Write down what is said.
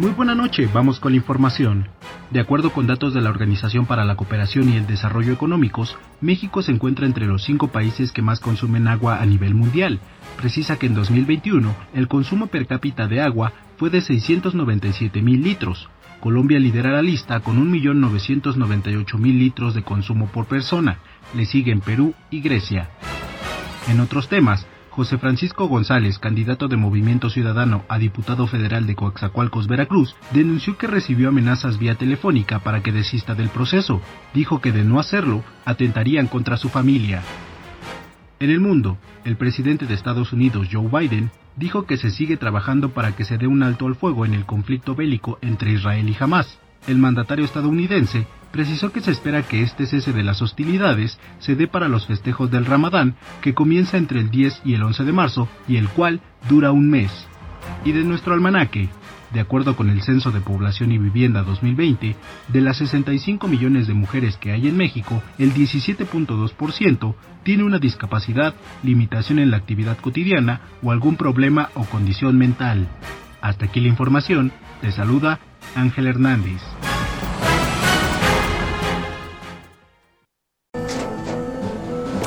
Muy buena noche, vamos con la información. De acuerdo con datos de la Organización para la Cooperación y el Desarrollo Económicos, México se encuentra entre los cinco países que más consumen agua a nivel mundial. Precisa que en 2021 el consumo per cápita de agua fue de 697 mil litros. Colombia lidera la lista con 1.998.000 litros de consumo por persona. Le siguen Perú y Grecia. En otros temas, José Francisco González, candidato de Movimiento Ciudadano a diputado federal de Coaxacualcos, Veracruz, denunció que recibió amenazas vía telefónica para que desista del proceso. Dijo que de no hacerlo, atentarían contra su familia. En el mundo, el presidente de Estados Unidos, Joe Biden, dijo que se sigue trabajando para que se dé un alto al fuego en el conflicto bélico entre Israel y Hamas. El mandatario estadounidense precisó que se espera que este cese de las hostilidades se dé para los festejos del Ramadán, que comienza entre el 10 y el 11 de marzo y el cual dura un mes. Y de nuestro almanaque, de acuerdo con el Censo de Población y Vivienda 2020, de las 65 millones de mujeres que hay en México, el 17.2% tiene una discapacidad, limitación en la actividad cotidiana o algún problema o condición mental. Hasta aquí la información, te saluda Ángel Hernández.